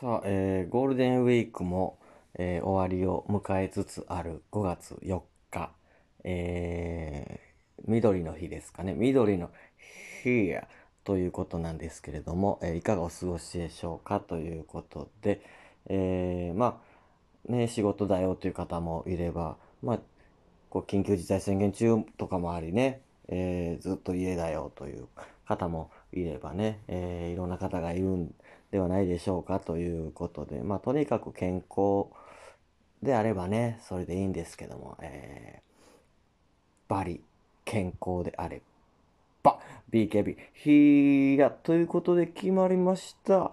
さあ、えーゴールデンウィークも、えー終わりを迎えつつある5月4日、えー緑の日ですかね。緑の日やということなんですけれども、えいかがお過ごしでしょうかということで、えまあ、ね、仕事だよという方もいれば、まあ、こう緊急事態宣言中とかもありね、えずっと家だよという方もいればね、えーいろんな方がいるんではないでしょうかということで、まあ、とにかく健康であればね、それでいいんですけども、えーバリ健康であれば、BKB、ひやということで決まりました。バ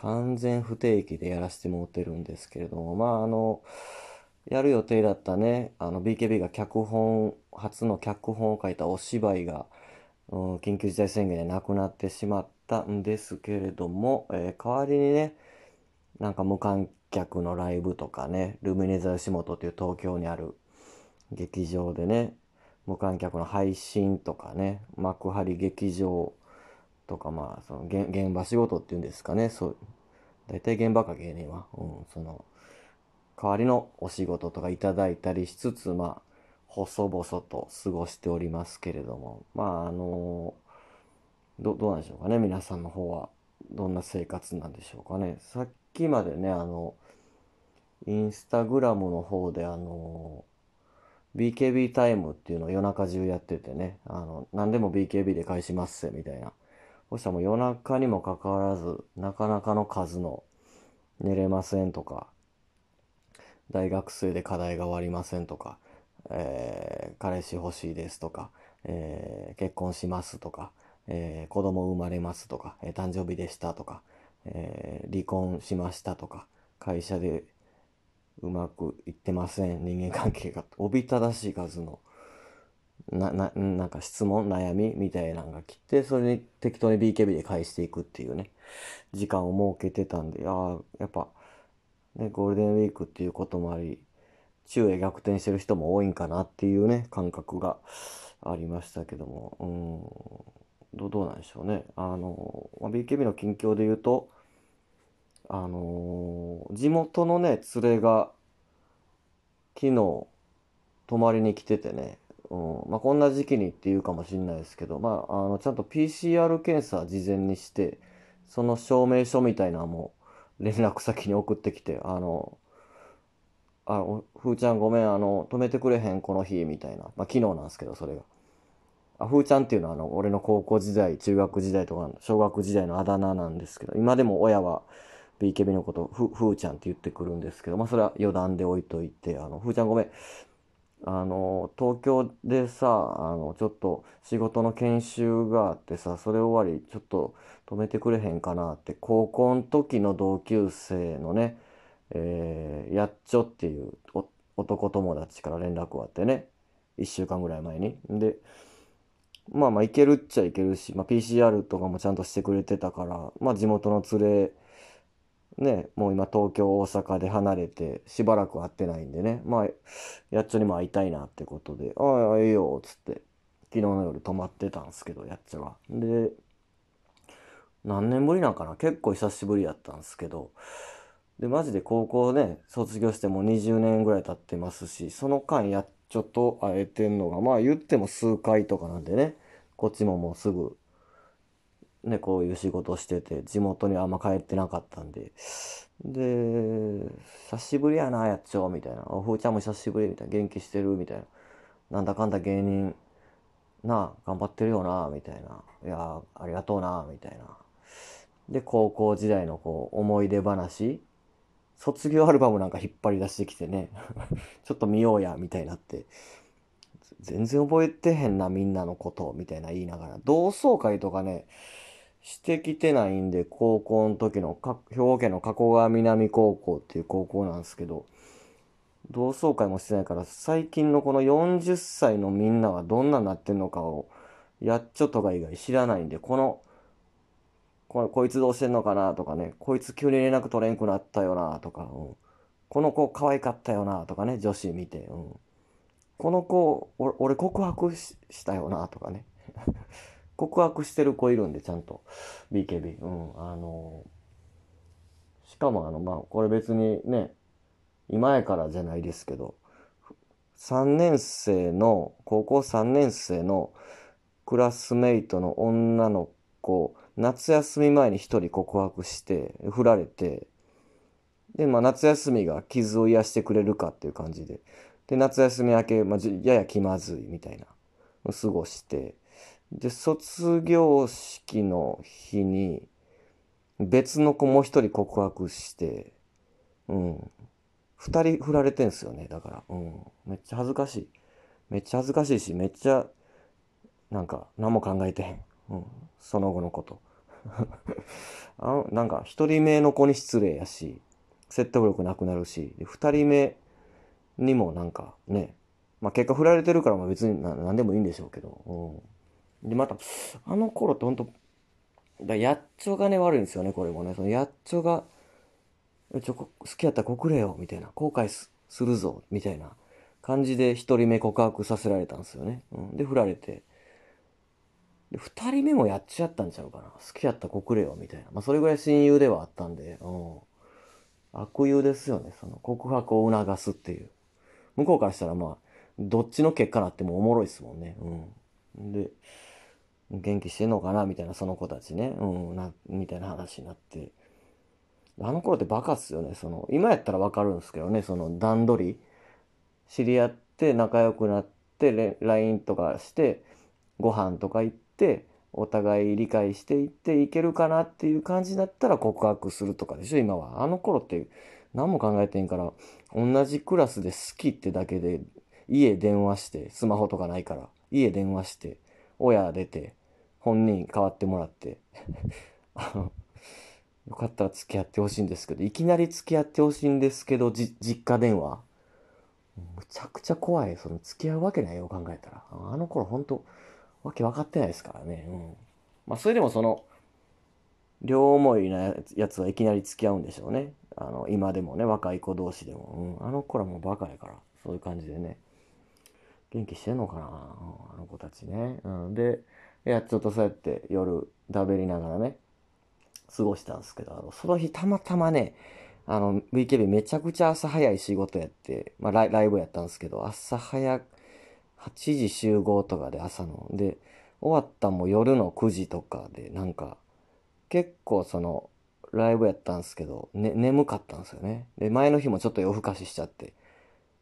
完全不定期でやらせてもらってるんですけれども、まああの、やる予定だったね、あの BKB が脚本、初の脚本を書いたお芝居が、うん、緊急事態宣言でなくなってしまったんですけれども、えー代わりにね、なんか無観客のライブとかね、ルミネ座吉本という東京にある劇場でね、無観客の配信とかね、幕張劇場とか、まあ、その現現場仕事っていうんですかね、そう、大体現場か芸人は、うん、その、代わりのお仕事とかいただいたりしつつ、まあ、細々と過ごしておりますけれども、まあ、あのど、どうなんでしょうかね、皆さんの方は。どんな生活なんでしょうかね。さっきまでね、あの、インスタグラムの方で、あの、BKB タイムっていうのを夜中中やっててね、あの、何でも BKB で返します、みたいな。そしたらもう夜中にもかかわらず、なかなかの数の寝れませんとか、大学生で課題が終わりませんとか、えー彼氏欲しいですとか、えー結婚しますとか、えー子供生まれますとか、えー誕生日でしたとか、えー離婚しましたとか、会社でうまくいってません、人間関係が、おびただしい数の、な、な、なんか質問、悩みみたいなのが来て、それに適当に BKB で返していくっていうね、時間を設けてたんで、ああ、やっぱ、ね、ゴールデンウィークっていうこともあり、昼夜逆転してる人も多いんかなっていうね、感覚がありましたけども、うん、どう、どうなんでしょうね。あの、まあ BKB の近況で言うと、あのー地元のね、連れが、昨日、泊まりに来ててね、うん、まあ、こんな時期にっていうかもしれないですけど、まあ、あの、ちゃんと PCR 検査事前にして、その証明書みたいなのも連絡先に送ってきて、あの、あ、おふーちゃんごめん、あの、止めてくれへん、この日、みたいな。まあ、昨日なんですけど、それが。あ、ふーちゃんっていうのは、あの、俺の高校時代、中学時代とか、小学時代のあだ名なんですけど、今でも親は BKB のこと、ふ、ふーちゃんって言ってくるんですけど、まあ、それは余談で置いといて、あの、ふーちゃんごめん、あの、東京でさ、あの、ちょっと仕事の研修があってさ、それ終わり、ちょっと止めてくれへんかなって、高校の時の同級生のね、えーやっちょっていう男友達から連絡があってね、一週間ぐらい前に。で、まあまあいけるっちゃいけるし、まあ PCR とかもちゃんとしてくれてたから、まあ地元の連れ、ね、もう今東京、大阪で離れてしばらく会ってないんでね、まあ、やっちょにも会いたいなってことで、ああ、ええよ、つって、昨日の夜泊まってたんですけど、やっちょが。で、何年ぶりなんかな？結構久しぶりやったんですけど、で、マジで高校ね、卒業してもう20年ぐらい経ってますし、その間やっちょと会えてんのが、まあ言っても数回とかなんでね、こっちももうすぐ、ね、こういう仕事してて、地元にあんま帰ってなかったんで、で、久しぶりやな、やっちょ、みたいな。おふーちゃんも久しぶり、みたいな。元気してるみたいな。なんだかんだ芸人、なあ、頑張ってるよな、みたいな。いや、ありがとうな、みたいな。で、高校時代のこう、思い出話、卒業アルバムなんか引っ張り出してきてね、ちょっと見ようや、みたいになって、全然覚えてへんな、みんなのこと、みたいな言いながら、同窓会とかね、してきてないんで、高校の時の、兵庫県の加古川南高校っていう高校なんですけど、同窓会もしてないから、最近のこの40歳のみんなはどんななってんのかを、やっちょとか以外知らないんで、この、ここいつどうしてんのかなとかね、こいつ急に連絡取れんくなったよなとか、うん、この子可愛かったよなとかね、女子見て、うん、この子、俺告白したよなとかね。告白してる子いるんで、ちゃんと。BKB。うん。あのー、しかもあの、まあ、これ別にね、今やからじゃないですけど、3年生の、高校3年生のクラスメイトの女の子、夏休み前に一人告白して、振られて、で、まあ夏休みが傷を癒してくれるかっていう感じで、で、夏休み明け、まあ、やや気まずいみたいな、過ごして、で、卒業式の日に、別の子もう一人告白して、うん。二人振られてんすよね、だから。うん。めっちゃ恥ずかしい。めっちゃ恥ずかしいし、めっちゃ、なんか、何も考えてへん。うん。その後のこと。あ、なんか、一人目の子に失礼やし、説得力なくなるし、二人目にもなんかね、まあ結果振られてるからまあ別に何でもいいんでしょうけど、うん。で、また、あの頃ってほんと、だやっちょがね悪いんですよね、これもね。そのやっちょが、ちょ、好きやったら告れよ、みたいな。後悔するぞ、みたいな感じで一人目告白させられたんですよね。うん、で、振られて。で、二人目もやっちゃったんちゃうかな。好きやったら告れよ、みたいな。まあそれぐらい親友ではあったんで、うん。悪友ですよね。その告白を促すっていう。向こうからしたらまあ、どっちの結果なってもおもろいっすもんね。うん。で、元気してんのかなみたいな、その子たちね。うん、な、みたいな話になって。あの頃ってバカっすよね。その、今やったらわかるんですけどね、その段取り。知り合って仲良くなって、LINE とかして、ご飯とか行って、お互い理解していっていけるかなっていう感じだったら告白するとかでしょ、今は。あの頃って何も考えてんから、同じクラスで好きってだけで、家電話して、スマホとかないから、家電話して、親出て、本人変わってもらって あの、よかったら付き合ってほしいんですけど、いきなり付き合ってほしいんですけど、実家電話むちゃくちゃ怖い。その付き合うわけないよ、考えたら。あの頃ほんと、わけ分かってないですからね。うん。まあ、それでもその、両思いなやつはいきなり付き合うんでしょうね。あの、今でもね、若い子同士でも。うん。あの子らもうバカやから、そういう感じでね。元気してんのかな、うん、あの子たちね。うん。で、いや、ちょっとそうやって夜、だべりながらね、過ごしたんですけど、あの、その日たまたまね、あの、VKB めちゃくちゃ朝早い仕事やって、まあライライブやったんですけど、朝早8時集合とかで朝の。で、終わったも夜の9時とかで、なんか、結構その、ライブやったんですけど、ね、眠かったんですよね。で、前の日もちょっと夜更かししちゃって、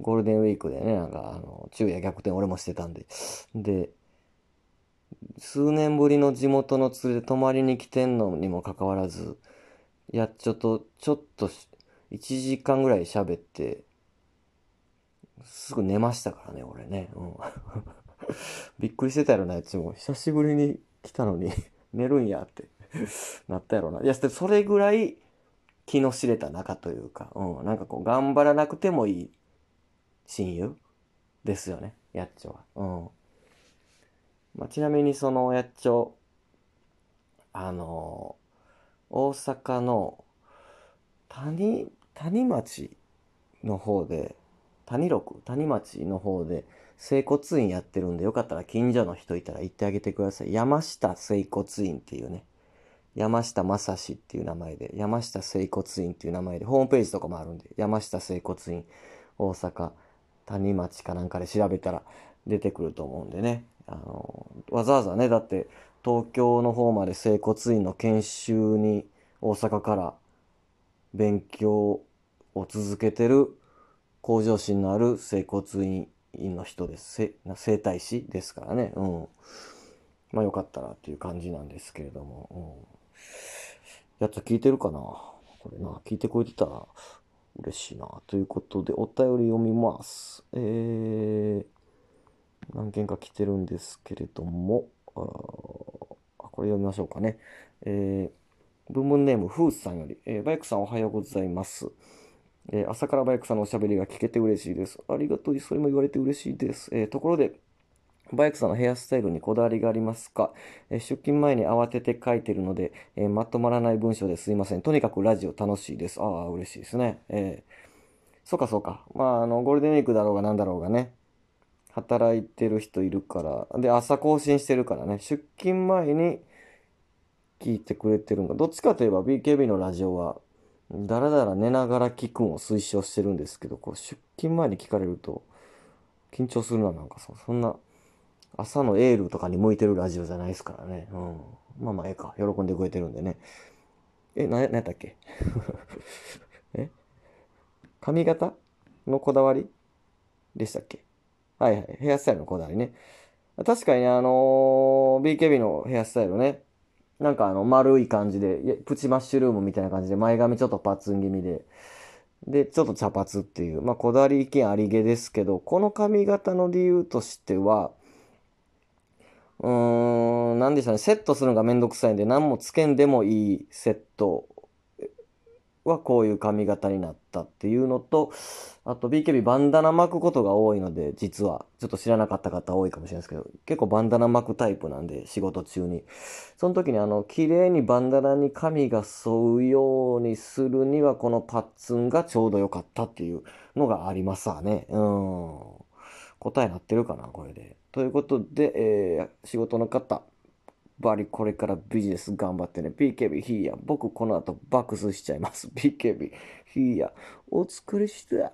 ゴールデンウィークでね、なんか、あの、昼夜逆転俺もしてたんで。で、数年ぶりの地元の連れで泊まりに来てんのにもかかわらず、やっちょと、ちょっと、1時間ぐらい喋って、すぐ寝ましたからね、俺ね。うん、びっくりしてたやろな、やつも。久しぶりに来たのに 寝るんやってなったやろな。いや、それぐらい気の知れた仲というか、うん、なんかこう、頑張らなくてもいい親友ですよね、やっちょは。うん。まあ、ちなみにそのやっちょ、あのー、大阪の谷、谷町の方で、谷六、谷町の方で、整骨院やってるんで、よかったら近所の人いたら行ってあげてください。山下整骨院っていうね、山下正史っていう名前で、山下整骨院っていう名前で、ホームページとかもあるんで、山下整骨院、大阪、谷町かなんかで調べたら出てくると思うんでね。あの、わざわざね、だって東京の方まで整骨院の研修に大阪から勉強を続けてる向上心のある整骨院の人です。整体師ですからね。うん。まあよかったらっていう感じなんですけれども。うん、やつ聞いてるかな？これな、聞いてくれてたら嬉しいな。ということで、お便り読みます。えー、何件か来てるんですけれども、あこれ読みましょうかね。えー、文文ネーム、フースさんより、えーバイクさんおはようございます。えー朝からバイクさんのおしゃべりが聞けて嬉しいです。ありがとう、それも言われて嬉しいです。えーところで、バイクさんのヘアスタイルにこだわりがありますか、えー出勤前に慌てて書いてるので、えーまとまらない文章ですいません。とにかくラジオ楽しいです。ああ、嬉しいですね。えーそうかそうか。まあ、あの、ゴールデンウィークだろうがなんだろうがね、働いてる人いるから、で、朝更新してるからね、出勤前に聞いてくれてるんだ。どっちかといえば BKB のラジオは、だらだら寝ながら聞くんを推奨してるんですけど、こう、出勤前に聞かれると、緊張するな、なんかそそんな、朝のエールとかに向いてるラジオじゃないですからね。うん。まあまあ、ええか。喜んでくれてるんでね。え、な、なんやったっけ？え？髪型のこだわり？でしたっけ？はいはい。ヘアスタイルのこだわりね。確かにね、あのー BKB のヘアスタイルね。なんかあの、丸い感じで、プチマッシュルームみたいな感じで、前髪ちょっとパッツン気味で、で、ちょっと茶髪っていう、まあ、こだわり意見ありげですけど、この髪型の理由としては、うーん、なんでしょうね、セットするのがめんどくさいんで、何もつけんでもいいセットはこういう髪型になったっていうのと、あと BKB バンダナ巻くことが多いので、実は、ちょっと知らなかった方多いかもしれないですけど、結構バンダナ巻くタイプなんで、仕事中に。その時にあの、綺麗にバンダナに髪が沿うようにするには、このパッツンがちょうど良かったっていうのがありますわね。うん。答えなってるかな、これで。ということで、えー仕事の方、バリこれからビジネス頑張ってね。BKB ヒーヤ。僕この後爆睡しちゃいます。BKB ヒーヤ。お疲れした。